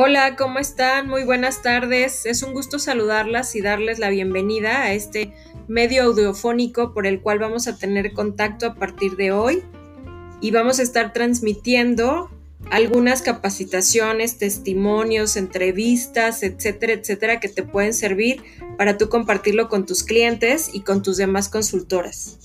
Hola, ¿cómo están? Muy buenas tardes. Es un gusto saludarlas y darles la bienvenida a este medio audiofónico por el cual vamos a tener contacto a partir de hoy y vamos a estar transmitiendo algunas capacitaciones, testimonios, entrevistas, etcétera, etcétera, que te pueden servir para tú compartirlo con tus clientes y con tus demás consultoras.